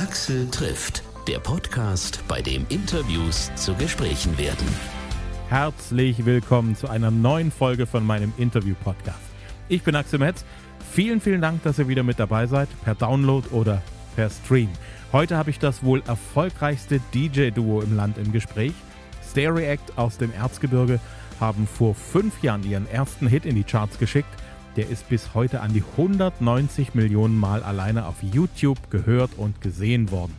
Axel trifft, der Podcast, bei dem Interviews zu Gesprächen werden. Herzlich willkommen zu einer neuen Folge von meinem Interview-Podcast. Ich bin Axel Metz. Vielen, vielen Dank, dass ihr wieder mit dabei seid, per Download oder per Stream. Heute habe ich das wohl erfolgreichste DJ-Duo im Land im Gespräch. Stereact aus dem Erzgebirge haben vor fünf Jahren ihren ersten Hit in die Charts geschickt. Der ist bis heute an die 190 Millionen Mal alleine auf YouTube gehört und gesehen worden.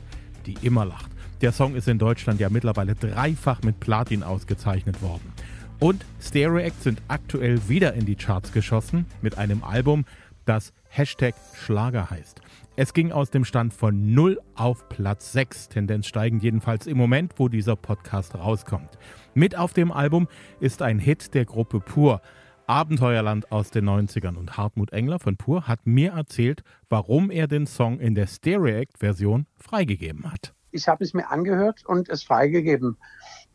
Die immer lacht. Der Song ist in Deutschland ja mittlerweile dreifach mit Platin ausgezeichnet worden. Und Stereoact sind aktuell wieder in die Charts geschossen mit einem Album, das Hashtag Schlager heißt. Es ging aus dem Stand von 0 auf Platz 6, Tendenz steigend jedenfalls im Moment, wo dieser Podcast rauskommt. Mit auf dem Album ist ein Hit der Gruppe Pur, Abenteuerland aus den 90ern. Und Hartmut Engler von Pur hat mir erzählt, warum er den Song in der Stereoact-Version freigegeben hat. Ich habe es mir angehört und es freigegeben,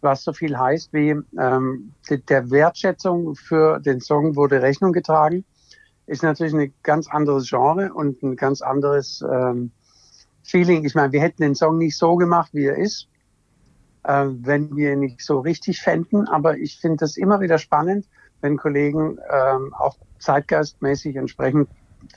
was so viel heißt wie ähm, der Wertschätzung für den Song wurde Rechnung getragen ist natürlich ein ganz anderes Genre und ein ganz anderes ähm, Feeling. Ich meine, wir hätten den Song nicht so gemacht, wie er ist, äh, wenn wir ihn nicht so richtig fänden. Aber ich finde das immer wieder spannend, wenn Kollegen ähm, auch zeitgeistmäßig entsprechend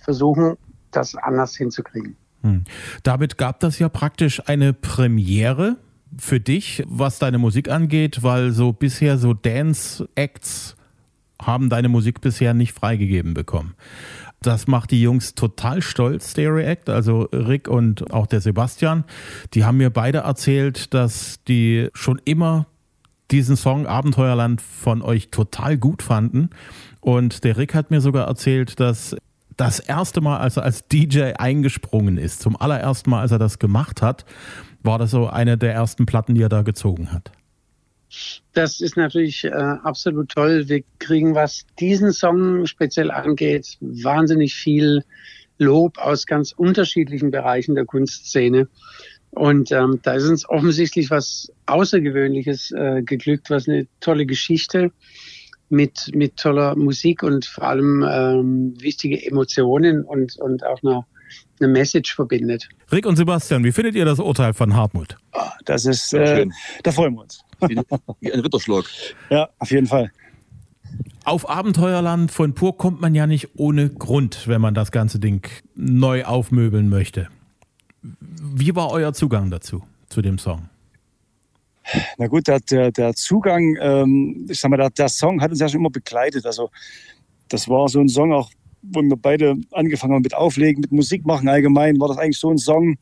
versuchen, das anders hinzukriegen. Hm. Damit gab das ja praktisch eine Premiere für dich, was deine Musik angeht, weil so bisher so Dance-Acts haben deine Musik bisher nicht freigegeben bekommen. Das macht die Jungs total stolz, Stereo Act, also Rick und auch der Sebastian. Die haben mir beide erzählt, dass die schon immer diesen Song Abenteuerland von euch total gut fanden. Und der Rick hat mir sogar erzählt, dass das erste Mal, als er als DJ eingesprungen ist, zum allerersten Mal, als er das gemacht hat, war das so eine der ersten Platten, die er da gezogen hat. Das ist natürlich äh, absolut toll. Wir kriegen, was diesen Song speziell angeht, wahnsinnig viel Lob aus ganz unterschiedlichen Bereichen der Kunstszene. Und ähm, da ist uns offensichtlich was Außergewöhnliches äh, geglückt, was eine tolle Geschichte mit, mit toller Musik und vor allem ähm, wichtige Emotionen und, und auch eine, eine Message verbindet. Rick und Sebastian, wie findet ihr das Urteil von Hartmut? Oh, das ist, äh, da freuen wir uns. Wie, ein Ritterschlag. Ja, auf jeden Fall. Auf Abenteuerland von Pur kommt man ja nicht ohne Grund, wenn man das ganze Ding neu aufmöbeln möchte. Wie war euer Zugang dazu, zu dem Song? Na gut, der, der, der Zugang, ähm, ich sag mal, der, der, Song hat uns ja schon immer begleitet. Also, das war so ein Song auch, wo wir beide angefangen haben mit Auflegen, mit Musik machen allgemein, war das eigentlich so ein Song,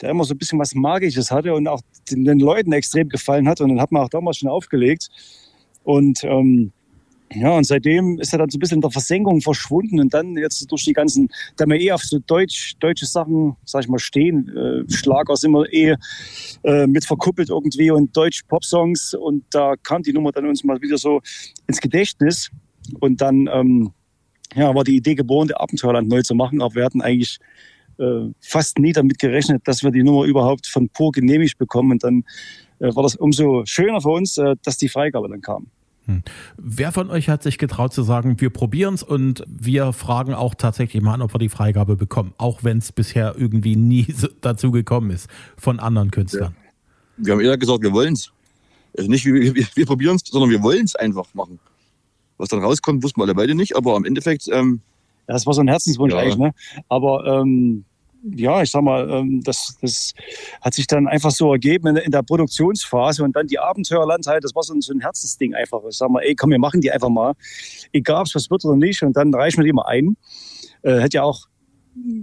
der immer so ein bisschen was Magisches hatte und auch den, den Leuten extrem gefallen hat. Und dann hat man auch damals schon aufgelegt. Und ähm, ja, und seitdem ist er dann so ein bisschen in der Versenkung verschwunden und dann jetzt durch die ganzen, da wir eh auf so deutsch, deutsche Sachen, sag ich mal, stehen, äh, Schlager sind wir eh äh, mit verkuppelt irgendwie und deutsch Popsongs und da kam die Nummer dann uns mal wieder so ins Gedächtnis und dann ähm, ja, war die Idee geboren, Abenteuerland neu zu machen, aber wir hatten eigentlich äh, fast nie damit gerechnet, dass wir die Nummer überhaupt von Pur genehmigt bekommen. Und dann äh, war das umso schöner für uns, äh, dass die Freigabe dann kam. Hm. Wer von euch hat sich getraut zu sagen, wir probieren es und wir fragen auch tatsächlich mal an, ob wir die Freigabe bekommen, auch wenn es bisher irgendwie nie so dazu gekommen ist von anderen Künstlern? Ja. Wir haben eher gesagt, wir wollen es. Also nicht, wir, wir, wir probieren es, sondern wir wollen es einfach machen. Was dann rauskommt, wussten wir alle beide nicht, aber im Endeffekt ähm, das war so ein Herzenswunsch ja. eigentlich. Ne? Aber ähm, ja, ich sag mal, ähm, das, das hat sich dann einfach so ergeben in, der Produktionsphase und dann die Abenteuerlandheit, das war so ein, Herzensding einfach. Ich sag mal, ey, komm, wir machen die einfach mal. Egal, was wird oder nicht. Und dann reichen wir die mal ein. Äh, hätte ja auch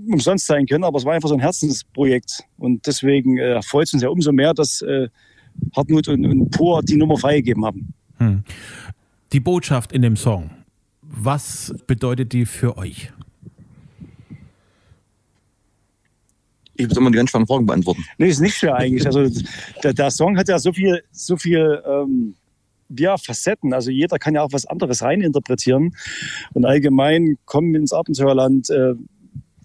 umsonst sein können, aber es war einfach so ein Herzensprojekt. Und deswegen äh, freut es uns ja umso mehr, dass äh, Hartmut und, und Pur die Nummer freigegeben haben. Hm. Die Botschaft in dem Song, was bedeutet die für euch? Ich muss immer die ganz schweren Fragen beantworten. Nee, ist nicht schwer eigentlich. Also der, der Song hat ja so viel, so viel ähm, ja, Facetten. Also jeder kann ja auch was anderes reininterpretieren. Und allgemein kommen ins Abenteuerland. Äh,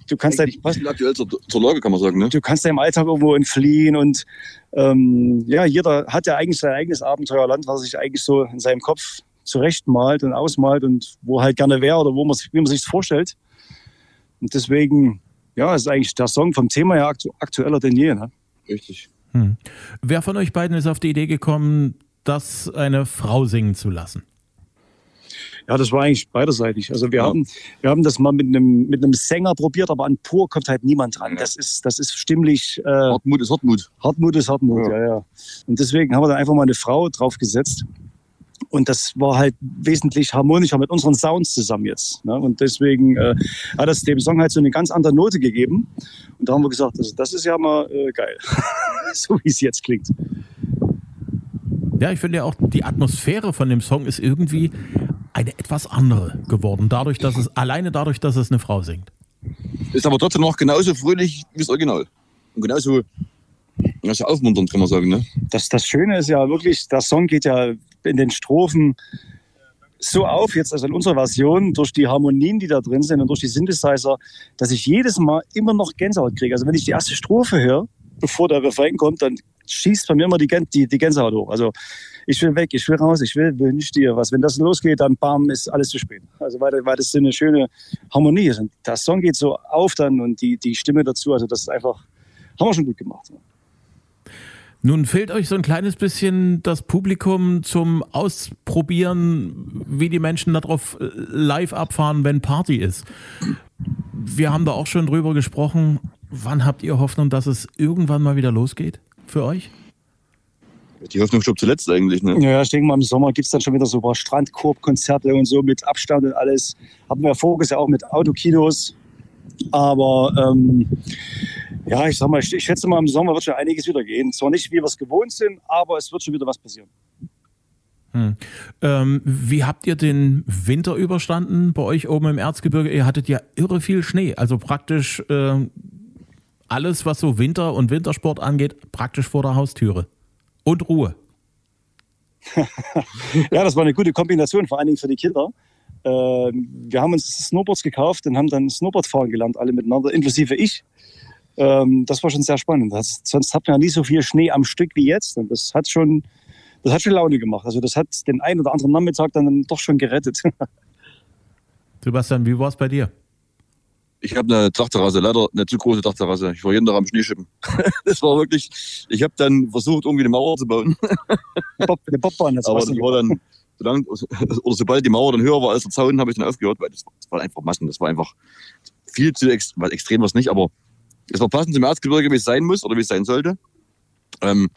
du kannst eigentlich passend aktuell zur, zur Lage, kann man sagen. Ne? Du kannst im Alltag irgendwo entfliehen und ähm, ja, jeder hat ja eigentlich sein eigenes Abenteuerland, was sich eigentlich so in seinem Kopf zurechtmalt und ausmalt und wo halt gerne wäre oder wo man, wie man sich vorstellt. Und deswegen ja, ist eigentlich der Song vom Thema her aktu aktueller denn je. Ne? Richtig. Hm. Wer von euch beiden ist auf die Idee gekommen, das eine Frau singen zu lassen? Ja, das war eigentlich beiderseitig. Also wir, Ja. haben, wir haben das mal mit einem, mit einem Sänger probiert, aber an Pur kommt halt niemand dran. Ja. Das ist, das ist stimmlich, äh, Hartmut ist Hartmut. Hartmut ist Hartmut, Ja. ja. ja, Und deswegen haben wir da einfach mal eine Frau draufgesetzt. Und das war halt wesentlich harmonischer mit unseren Sounds zusammen jetzt. Ne? Und deswegen äh, hat das dem Song halt so eine ganz andere Note gegeben. Und da haben wir gesagt, das, das ist ja mal äh, geil. so wie es jetzt klingt. Ja, ich finde ja auch, die Atmosphäre von dem Song ist irgendwie eine etwas andere geworden. Dadurch, dass es, alleine dadurch, dass es eine Frau singt. Ist aber trotzdem noch genauso fröhlich wie das Original. Und genauso, ja, so aufmunternd, kann man sagen. Ne? Das, das Schöne ist ja wirklich, der Song geht ja in den Strophen so auf, jetzt also in unserer Version, durch die Harmonien, die da drin sind und durch die Synthesizer, dass ich jedes Mal immer noch Gänsehaut kriege. Also wenn ich die erste Strophe höre, bevor der Refrain kommt, dann schießt bei mir immer die, die, die Gänsehaut hoch. Also ich will weg, ich will raus, ich will, wünsch dir was. Wenn das losgeht, dann bam, ist alles zu spät. Also weil, weil das so eine schöne Harmonie ist. Und der Song geht so auf dann und die, die Stimme dazu, also das ist einfach, haben wir schon gut gemacht. Nun fehlt euch so ein kleines bisschen das Publikum zum Ausprobieren, wie die Menschen darauf äh, live abfahren, wenn Party ist. Wir haben da auch schon drüber gesprochen. Wann habt ihr Hoffnung, dass es irgendwann mal wieder losgeht für euch? Die Hoffnung stirbt zuletzt eigentlich. Ne? Ja, ich denke mal, im Sommer gibt es dann schon wieder so ein paar Strandkorbkonzerte und so mit Abstand und alles. Hatten wir voriges Jahr auch mit Autokinos. Aber ähm, ja, ich sag mal, ich, schätze mal, im Sommer wird schon einiges wieder gehen. Zwar nicht, wie wir es gewohnt sind, aber es wird schon wieder was passieren. Hm. Ähm, wie habt ihr den Winter überstanden bei euch oben im Erzgebirge? Ihr hattet ja irre viel Schnee. Also praktisch äh, alles, was so Winter und Wintersport angeht, praktisch vor der Haustüre. Und Ruhe. Ja, das war eine gute Kombination, vor allen Dingen für die Kinder. Ähm, wir haben uns Snowboards gekauft und haben dann Snowboard fahren gelernt, alle miteinander, inklusive ich. Ähm, das war schon sehr spannend. Das, sonst hat man ja nie so viel Schnee am Stück wie jetzt. Und das hat schon, das hat schon Laune gemacht. Also das hat den einen oder anderen Nachmittag dann doch schon gerettet. Sebastian, wie war es bei dir? Ich habe eine Dachterrasse, leider eine zu große Dachterrasse. Ich war jeden Tag am Schneeschippen. das war wirklich, ich habe dann versucht, irgendwie eine Mauer zu bauen. Eine Bobbahn, das Aber das war dann, solange, oder sobald die Mauer dann höher war als der Zaun, habe ich dann aufgehört, weil das, das war einfach Massen. Das war einfach viel zu ex, weil extrem was nicht, aber es war passend zum Erzgebirge, wie es sein muss oder wie es sein sollte. Ähm,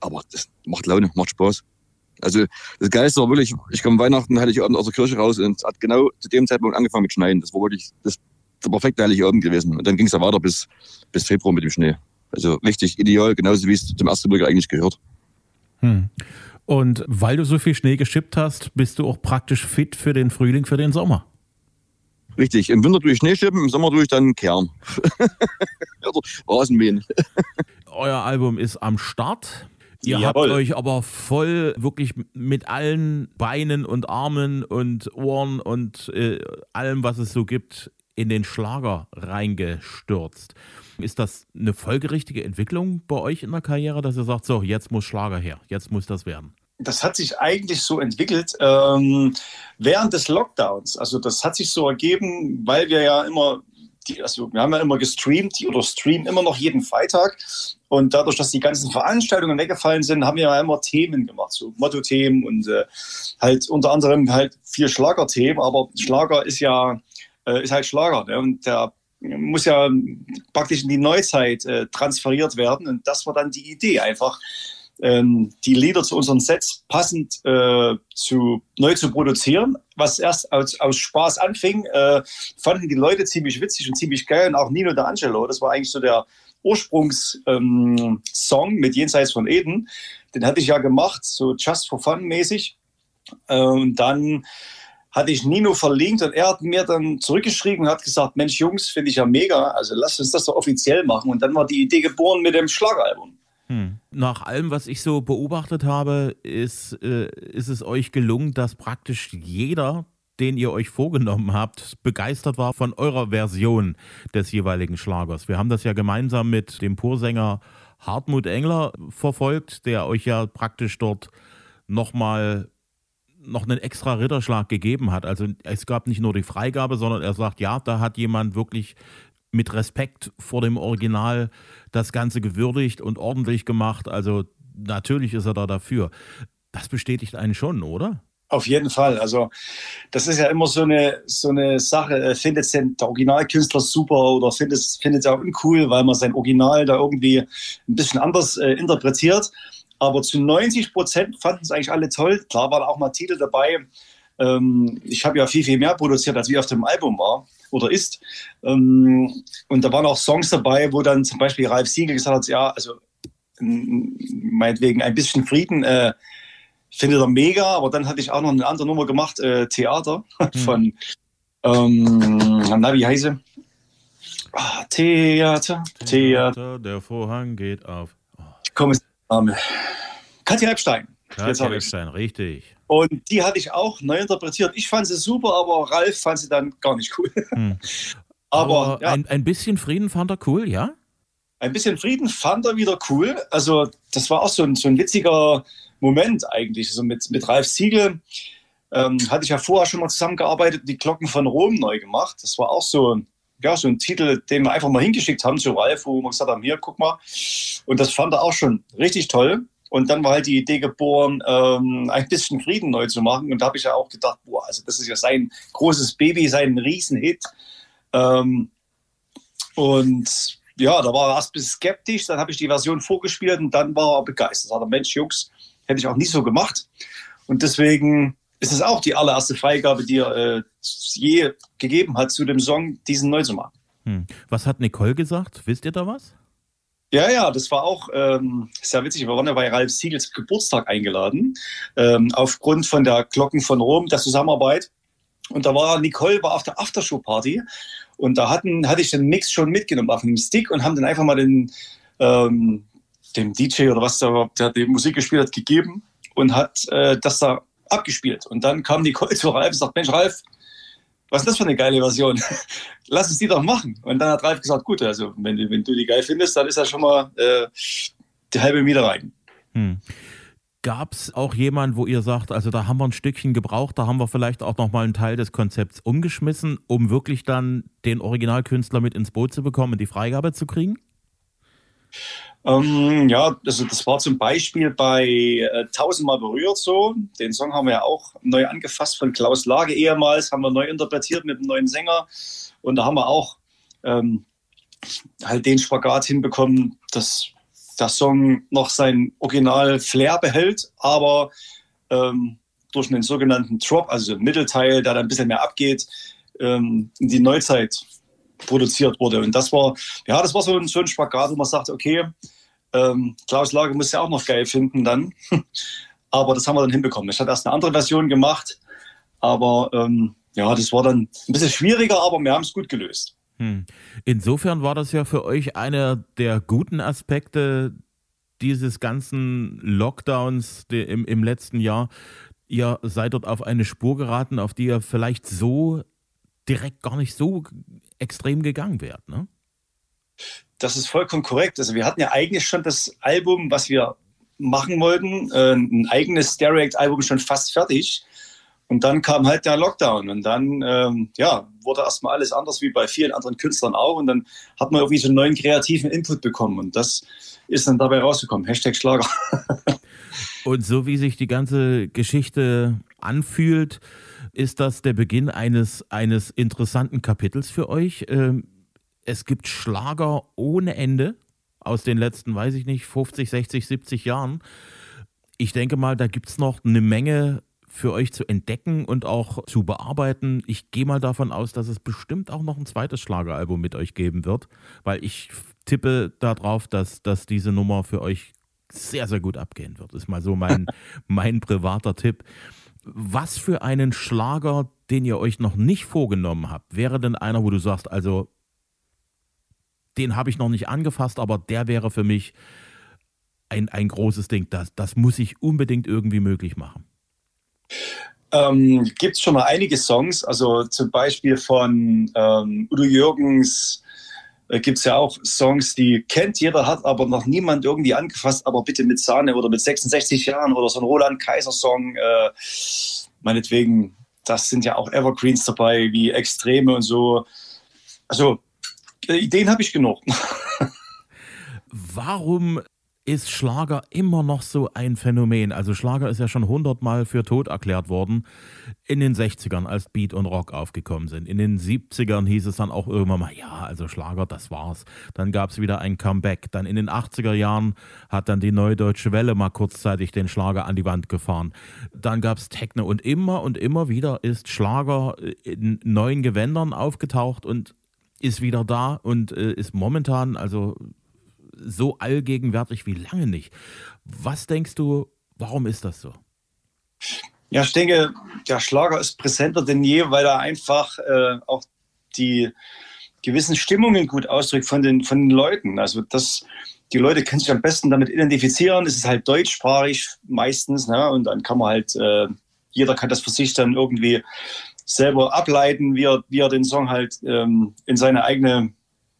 aber das macht Laune, macht Spaß. Also das Geilste war wirklich, ich kam Weihnachten, hatte ich Abend aus der Kirche raus und es hat genau zu dem Zeitpunkt angefangen mit Schneien. Das war wirklich das, der perfekte heilige Abend gewesen. Und dann ging es ja weiter bis, bis Februar mit dem Schnee. Also richtig ideal, genauso wie es zum Erzgebirge eigentlich gehört. Hm. Und weil du so viel Schnee geschippt hast, bist du auch praktisch fit für den Frühling, für den Sommer. Richtig, im Winter tue ich Schneeschippen, im Sommer tue ich dann Kern. Oder Rasenmähen. Euer Album ist am Start. Ihr Jawohl. habt euch aber voll wirklich mit allen Beinen und Armen und Ohren und äh, allem, was es so gibt, in den Schlager reingestürzt. Ist das eine folgerichtige Entwicklung bei euch in der Karriere, dass ihr sagt, so, jetzt muss Schlager her, jetzt muss das werden? Das hat sich eigentlich so entwickelt ähm, während des Lockdowns. Also das hat sich so ergeben, weil wir ja immer, die, also wir haben ja immer gestreamt oder streamen immer noch jeden Freitag. Und dadurch, dass die ganzen Veranstaltungen weggefallen sind, haben wir ja immer Themen gemacht, so Motto-Themen und äh, halt unter anderem halt vier Schlagerthemen. Aber Schlager ist ja äh, ist halt Schlager ne? und der muss ja praktisch in die Neuzeit äh, transferiert werden. Und das war dann die Idee einfach ähm, die Lieder zu unseren Sets passend äh, zu, neu zu produzieren. Was erst aus, aus Spaß anfing, äh, fanden die Leute ziemlich witzig und ziemlich geil. Und auch Nino D'Angelo, das war eigentlich so der Ursprungssong ähm, mit Jenseits von Eden. Den hatte ich ja gemacht, so just for fun mäßig. Äh, und dann hatte ich Nino verlinkt und er hat mir dann zurückgeschrieben und hat gesagt, Mensch Jungs, finde ich ja mega, also lasst uns das doch offiziell machen. Und dann war die Idee geboren mit dem Schlageralbum. Hm. Nach allem, was ich so beobachtet habe, ist, äh, ist es euch gelungen, dass praktisch jeder, den ihr euch vorgenommen habt, begeistert war von eurer Version des jeweiligen Schlagers. Wir haben das ja gemeinsam mit dem Pursänger Hartmut Engler verfolgt, der euch ja praktisch dort nochmal noch einen extra Ritterschlag gegeben hat. Also es gab nicht nur die Freigabe, sondern er sagt, ja, da hat jemand wirklich mit Respekt vor dem Original das Ganze gewürdigt und ordentlich gemacht. Also natürlich ist er da dafür. Das bestätigt einen schon, oder? Auf jeden Fall. Also das ist ja immer so eine, so eine Sache. Äh, findet den der Originalkünstler super oder findet es auch uncool, weil man sein Original da irgendwie ein bisschen anders äh, interpretiert. Aber zu 90 Prozent fanden es eigentlich alle toll. Klar waren auch mal Titel dabei. Ähm, ich habe ja viel, viel mehr produziert, als wie auf dem Album war oder ist. Ähm, und da waren auch Songs dabei, wo dann zum Beispiel Ralf Siegel gesagt hat, ja, also meinetwegen ein bisschen Frieden. Äh, finde er mega, aber dann hatte ich auch noch eine andere Nummer gemacht, äh, Theater mhm. von, ähm, na, wie heiße? Ah, Theater, Theater, Der Vorhang geht auf. Oh. Ich komme Name. Katja Epstein. Katja Epstein, richtig. Und die hatte ich auch neu interpretiert. Ich fand sie super, aber Ralf fand sie dann gar nicht cool. Hm. aber, aber ja. ein, ein bisschen Frieden fand er cool, ja? Ein bisschen Frieden fand er wieder cool. Also, das war auch so ein, so ein witziger Moment eigentlich. Also mit, mit Ralf Siegel ähm, hatte ich ja vorher schon mal zusammengearbeitet, die Glocken von Rom neu gemacht. Das war auch so, ja, so ein Titel, den wir einfach mal hingeschickt haben zu Ralf, wo wir gesagt haben, hier, guck mal. Und das fand er auch schon richtig toll. Und dann war halt die Idee geboren, ähm, ein bisschen Frieden neu zu machen. Und da habe ich ja auch gedacht, boah, also das ist ja sein großes Baby, sein Riesenhit. Ähm, und ja, da war er erst ein bisschen skeptisch, dann habe ich die Version vorgespielt und dann war er begeistert. Da hat er, Mensch, Jungs, Hätte ich auch nicht so gemacht. Und deswegen ist es auch die allererste Freigabe, die er äh, je gegeben hat, zu dem Song, diesen neu zu machen. Hm. Was hat Nicole gesagt? Wisst ihr da was? Ja, ja, das war auch ähm, sehr witzig. Wir waren ja bei Ralf Siegels Geburtstag eingeladen, ähm, aufgrund von der Glocken von Rom, der Zusammenarbeit. Und da war Nicole war auf der Aftershow-Party und da hatten, hatte ich den Mix schon mitgenommen auf einem Stick und haben dann einfach mal den, ähm, dem DJ oder was der, der die Musik gespielt hat, gegeben und hat äh, das da abgespielt. Und dann kam Nicole zu Ralf und sagt, Mensch, Ralf, was ist das für eine geile Version? Lass uns die doch machen. Und dann hat Ralf gesagt, gut, also wenn, wenn du die geil findest, dann ist ja schon mal äh, die halbe Miete rein. Hm. Gab es auch jemand, wo ihr sagt, also da haben wir ein Stückchen gebraucht, da haben wir vielleicht auch nochmal einen Teil des Konzepts umgeschmissen, um wirklich dann den Originalkünstler mit ins Boot zu bekommen und die Freigabe zu kriegen? Ähm, ja, also das war zum Beispiel bei äh, Tausendmal berührt so. Den Song haben wir ja auch neu angefasst von Klaus Lage ehemals, haben wir neu interpretiert mit einem neuen Sänger. Und da haben wir auch ähm, halt den Spagat hinbekommen, dass der Song noch sein Original-Flair behält, aber ähm, durch einen sogenannten Drop, also Mittelteil, der dann ein bisschen mehr abgeht, ähm, in die Neuzeit produziert wurde. Und das war, ja, das war so ein, so ein Spagat, wo man sagt, okay, ähm, Klaus Lage muss ja auch noch geil finden dann. aber das haben wir dann hinbekommen. Ich hatte erst eine andere Version gemacht, aber ähm, ja, das war dann ein bisschen schwieriger, aber wir haben es gut gelöst. Hm. Insofern war das ja für euch einer der guten Aspekte dieses ganzen Lockdowns im, im letzten Jahr. Ihr seid dort auf eine Spur geraten, auf die ihr vielleicht so direkt gar nicht so extrem gegangen wärt, ne? Das ist vollkommen korrekt. Also wir hatten ja eigentlich schon das Album, was wir machen wollten, äh, ein eigenes Direct-Album schon fast fertig. Und dann kam halt der Lockdown und dann ähm, ja, wurde erstmal alles anders wie bei vielen anderen Künstlern auch. Und dann hat man irgendwie so einen neuen kreativen Input bekommen. Und das ist dann dabei rausgekommen. Hashtag Schlager. und so wie sich die ganze Geschichte anfühlt, ist das der Beginn eines, eines interessanten Kapitels für euch. Ähm, es gibt Schlager ohne Ende aus den letzten, weiß ich nicht, 50, 60, 70 Jahren. Ich denke mal, da gibt es noch eine Menge für euch zu entdecken und auch zu bearbeiten. Ich gehe mal davon aus, dass es bestimmt auch noch ein zweites Schlageralbum mit euch geben wird, weil ich tippe darauf, dass, dass diese Nummer für euch sehr, sehr gut abgehen wird. Das ist mal so mein, mein privater Tipp. Was für einen Schlager, den ihr euch noch nicht vorgenommen habt, wäre denn einer, wo du sagst, also den habe ich noch nicht angefasst, aber der wäre für mich ein, ein großes Ding. Das, das muss ich unbedingt irgendwie möglich machen. Ähm, Gibt es schon mal einige Songs, also zum Beispiel von ähm, Udo Jürgens äh, gibt es ja auch Songs, die kennt jeder, hat aber noch niemand irgendwie angefasst, aber bitte mit Sahne oder mit 66 Jahren oder so ein Roland Kaiser Song, äh, meinetwegen, das sind ja auch Evergreens dabei, wie Extreme und so. Also Ideen habe ich genug. Warum ist Schlager immer noch so ein Phänomen. Also Schlager ist ja schon hundertmal für tot erklärt worden in den 60ern, als Beat und Rock aufgekommen sind. In den 70ern hieß es dann auch irgendwann mal, ja, also Schlager, das war's. Dann gab es wieder ein Comeback. Dann in den 80er Jahren hat dann die Neue Deutsche Welle mal kurzzeitig den Schlager an die Wand gefahren. Dann gab es Techno und immer und immer wieder ist Schlager in neuen Gewändern aufgetaucht und ist wieder da und äh, ist momentan, also so allgegenwärtig wie lange nicht. Was denkst du, warum ist das so? Ja, ich denke, der Schlager ist präsenter denn je, weil er einfach äh, auch die gewissen Stimmungen gut ausdrückt von den, von den Leuten. Also das, die Leute können sich am besten damit identifizieren. Es ist halt deutschsprachig meistens, ne? und dann kann man halt, äh, jeder kann das für sich dann irgendwie selber ableiten, wie er, wie er den Song halt ähm, in seine eigene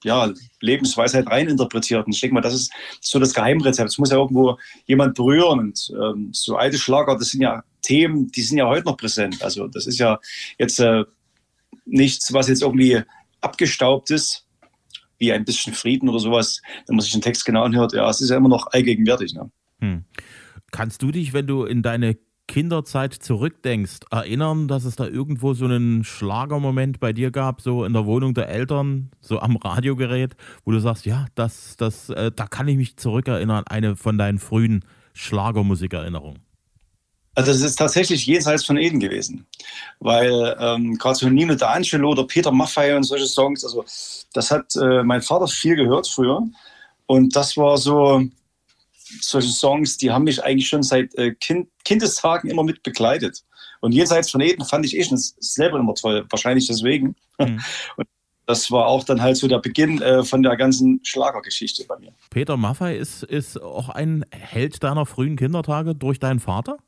ja, Lebensweisheit reininterpretiert. Und ich denke mal, das ist so das Geheimrezept. Es muss ja irgendwo jemand berühren. Und ähm, so alte Schlager, das sind ja Themen, die sind ja heute noch präsent. Also das ist ja jetzt äh, nichts, was jetzt irgendwie abgestaubt ist, wie ein bisschen Frieden oder sowas. Wenn man sich den Text genau anhört, ja, es ist ja immer noch allgegenwärtig. Ne? Hm. Kannst du dich, wenn du in deine Kinderzeit zurückdenkst, erinnern, dass es da irgendwo so einen Schlagermoment bei dir gab, so in der Wohnung der Eltern, so am Radiogerät, wo du sagst, ja, das, das, äh, da kann ich mich zurückerinnern, eine von deinen frühen Schlagermusikerinnerungen? Also das ist tatsächlich jenseits von Eden gewesen, weil ähm, gerade so Nino D'Angelo oder Peter Maffay und solche Songs, also das hat äh, mein Vater viel gehört früher und das war so, solche Songs, die haben mich eigentlich schon seit äh, kind, Kindestagen immer mit begleitet. Und jenseits von Eden fand ich eh schon selber immer toll, wahrscheinlich deswegen. Mhm. Und das war auch dann halt so der Beginn äh, von der ganzen Schlagergeschichte bei mir. Peter Maffay ist, ist auch ein Held deiner frühen Kindertage durch deinen Vater?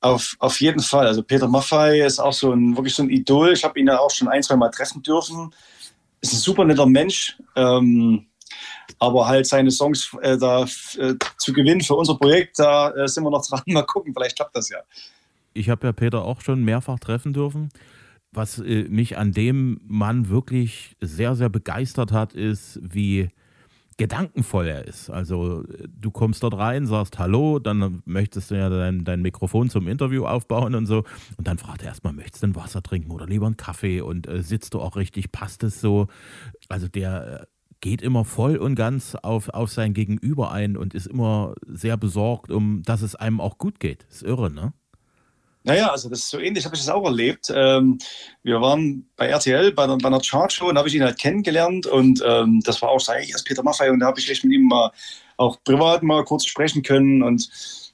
Auf, auf jeden Fall. Also Peter Maffay ist auch so ein wirklich so ein Idol. Ich habe ihn ja auch schon ein, zwei Mal treffen dürfen. Ist ein super netter Mensch. Ähm, aber halt seine Songs äh, da äh, zu gewinnen für unser Projekt, da äh, sind wir noch dran. Mal gucken, vielleicht klappt das ja. Ich habe ja Peter auch schon mehrfach treffen dürfen. Was äh, mich an dem Mann wirklich sehr, sehr begeistert hat, ist, wie gedankenvoll er ist. Also du kommst dort rein, sagst Hallo, dann möchtest du ja dein, dein Mikrofon zum Interview aufbauen und so. Und dann fragt er erstmal, möchtest du ein Wasser trinken oder lieber einen Kaffee? Und äh, sitzt du auch richtig? Passt es so? Also der äh, geht immer voll und ganz auf, auf sein Gegenüber ein und ist immer sehr besorgt, um dass es einem auch gut geht. Ist irre, ne? Naja, also das ist so ähnlich, habe ich das auch erlebt. Ähm, wir waren bei RTL bei, bei einer Chartshow und habe ich ihn halt kennengelernt und ähm, das war auch so, hey, Peter Maffay und da habe ich echt mit ihm mal auch privat mal kurz sprechen können und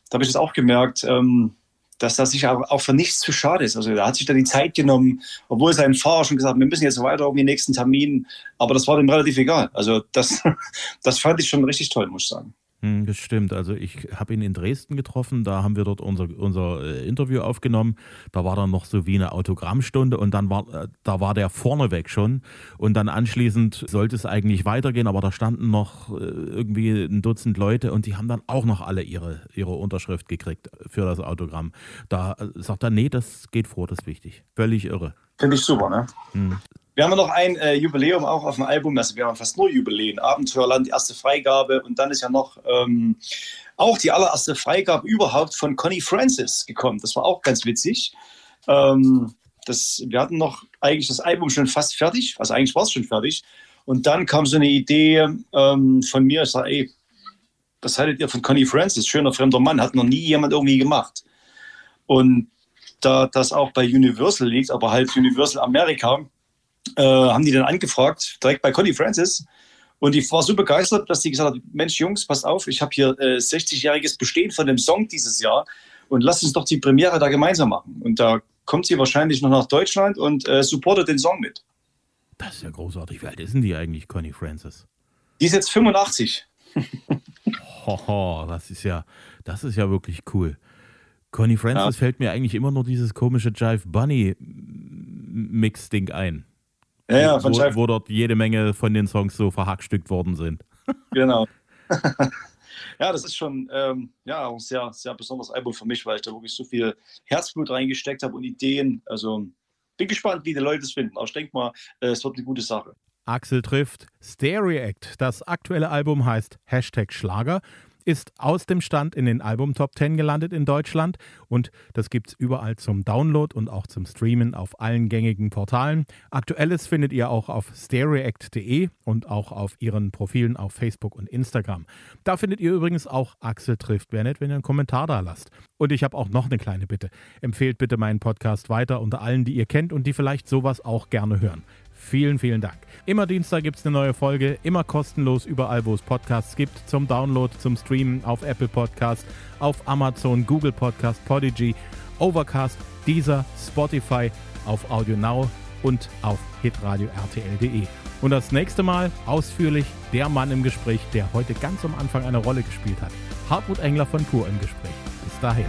da habe ich das auch gemerkt. Ähm, dass das sich auch, für nichts zu schade ist. Also er hat sich da die Zeit genommen, obwohl sein Fahrer schon gesagt hat, wir müssen jetzt weiter um den nächsten Termin. Aber das war dem relativ egal. Also das, das fand ich schon richtig toll, muss ich sagen. Hm, das stimmt. Also ich habe ihn in Dresden getroffen, da haben wir dort unser, unser äh, Interview aufgenommen. Da war dann noch so wie eine Autogrammstunde und dann war, äh, da war der vorneweg schon. Und dann anschließend sollte es eigentlich weitergehen, aber da standen noch äh, irgendwie ein Dutzend Leute und die haben dann auch noch alle ihre, ihre Unterschrift gekriegt für das Autogramm. Da sagt er, nee, das geht vor, das ist wichtig. Völlig irre. Finde ich super, ne? Hm. Wir haben noch ein äh, Jubiläum auch auf dem Album, also wir haben fast nur Jubiläen. Abenteuerland, erste Freigabe und dann ist ja noch ähm, auch die allererste Freigabe überhaupt von Connie Francis gekommen. Das war auch ganz witzig. Ähm, das, wir hatten noch eigentlich das Album schon fast fertig, also eigentlich war es schon fertig. Und dann kam so eine Idee ähm, von mir, ich sage, ey, was haltet ihr von Connie Francis? Schöner fremder Mann, hat noch nie jemand irgendwie gemacht. Und da das auch bei Universal liegt, aber halt Universal Amerika, äh, haben die dann angefragt, direkt bei Connie Francis. Und die war so begeistert, dass sie gesagt hat, Mensch Jungs, passt auf, ich habe hier äh, 60-jähriges Bestehen von dem Song dieses Jahr und lasst uns doch die Premiere da gemeinsam machen. Und da kommt sie wahrscheinlich noch nach Deutschland und äh, supportet den Song mit. Das ist ja großartig. Wie alt ist denn die eigentlich, Connie Francis? Die ist jetzt 85. Hoho, das ist ja, das ist ja wirklich cool. Connie Francis ja. fällt mir eigentlich immer nur dieses komische Jive Bunny Mix-Ding ein. Ja, ja, von wo, wo dort jede Menge von den Songs so verhackstückt worden sind. Genau. ja, das ist schon ähm, ja, ein sehr, sehr besonderes Album für mich, weil ich da wirklich so viel Herzblut reingesteckt habe und Ideen. Also bin gespannt, wie die Leute es finden. Aber ich denke mal, äh, es wird eine gute Sache. Axel trifft Stereact. Das aktuelle Album heißt Hashtag Schlager ist aus dem Stand in den Album Top 10 gelandet in Deutschland und das gibt es überall zum Download und auch zum Streamen auf allen gängigen Portalen. Aktuelles findet ihr auch auf stereact.de und auch auf ihren Profilen auf Facebook und Instagram. Da findet ihr übrigens auch Axel trifft. Wäre nett, wenn ihr einen Kommentar da lasst. Und ich habe auch noch eine kleine Bitte. Empfehlt bitte meinen Podcast weiter unter allen, die ihr kennt und die vielleicht sowas auch gerne hören. Vielen, vielen Dank. Immer Dienstag gibt es eine neue Folge, immer kostenlos überall, wo es Podcasts gibt, zum Download, zum Streamen auf Apple Podcast, auf Amazon, Google Podcast, Podigy, Overcast, Deezer, Spotify, auf Audio Now und auf hitradio rtl.de. Und das nächste Mal ausführlich der Mann im Gespräch, der heute ganz am Anfang eine Rolle gespielt hat. Hartmut Engler von Pur im Gespräch. Bis dahin.